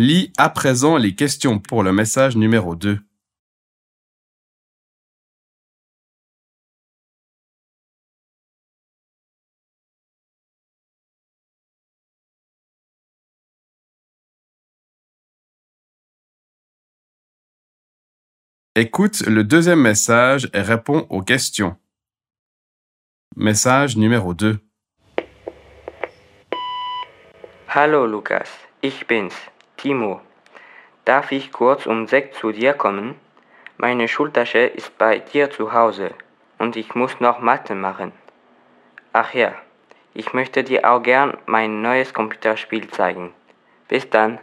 Lis à présent les questions pour le message numéro 2. Écoute le deuxième message et réponds aux questions. Message numéro 2. Hallo Lukas, ich bin's, Timo. Darf ich kurz um sechs zu dir kommen? Meine Schultasche ist bei dir zu Hause und ich muss noch Mathe machen. Ach ja, ich möchte dir auch gern mein neues Computerspiel zeigen. Bis dann.